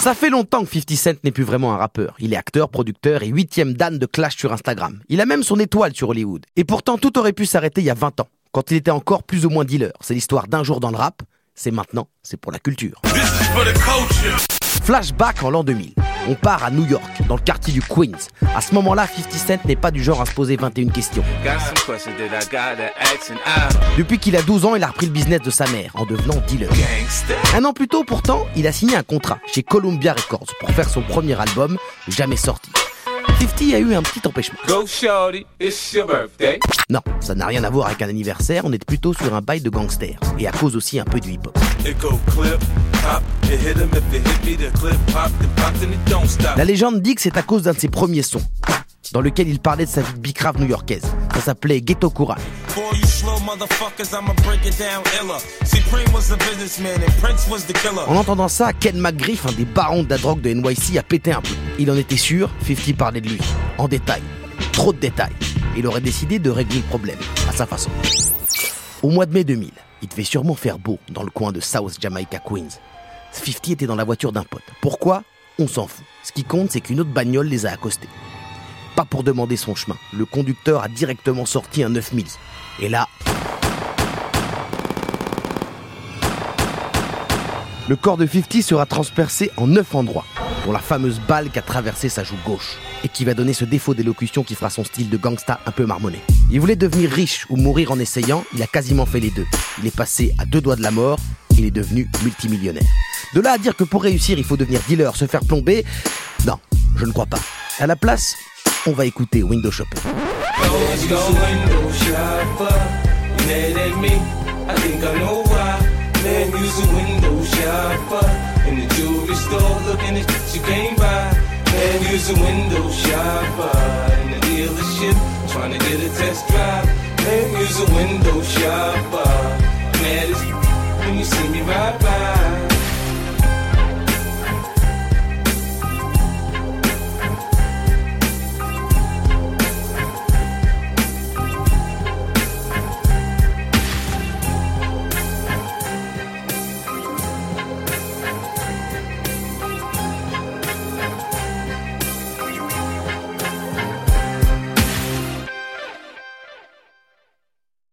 Ça fait longtemps que 50 Cent n'est plus vraiment un rappeur. Il est acteur, producteur et huitième dan de Clash sur Instagram. Il a même son étoile sur Hollywood. Et pourtant, tout aurait pu s'arrêter il y a 20 ans, quand il était encore plus ou moins dealer. C'est l'histoire d'un jour dans le rap. C'est maintenant, c'est pour la culture. Flashback en l'an 2000. On part à New York, dans le quartier du Queens. À ce moment-là, 50 Cent n'est pas du genre à se poser 21 questions. Depuis qu'il a 12 ans, il a repris le business de sa mère en devenant dealer. Un an plus tôt, pourtant, il a signé un contrat chez Columbia Records pour faire son premier album, jamais sorti. 50 a eu un petit empêchement. Non, ça n'a rien à voir avec un anniversaire, on est plutôt sur un bail de gangster. Et à cause aussi un peu du hip-hop. La légende dit que c'est à cause d'un de ses premiers sons, dans lequel il parlait de sa vie de bicrave new-yorkaise. Ça s'appelait Ghetto Courage. En entendant ça, Ken McGriff, un des barons de la drogue de NYC, a pété un peu. Il en était sûr, 50 parlait de lui, en détail. Trop de détails. Il aurait décidé de régler le problème, à sa façon. Au mois de mai 2000, il devait sûrement faire beau dans le coin de South Jamaica Queens. 50 était dans la voiture d'un pote. Pourquoi? On s'en fout. Ce qui compte, c'est qu'une autre bagnole les a accostés. Pas pour demander son chemin. Le conducteur a directement sorti un 9000. Et là, le corps de 50 sera transpercé en neuf endroits, dont la fameuse balle qui a traversé sa joue gauche, et qui va donner ce défaut d'élocution qui fera son style de gangsta un peu marmonné. Il voulait devenir riche ou mourir en essayant, il a quasiment fait les deux. Il est passé à deux doigts de la mort, il est devenu multimillionnaire. De là à dire que pour réussir, il faut devenir dealer, se faire plomber, non, je ne crois pas. À la place, on va écouter Window Shopper. Man, a window shopper in the dealership trying to get a test drive. Man, use a window shopper. Mad as when you see me ride by.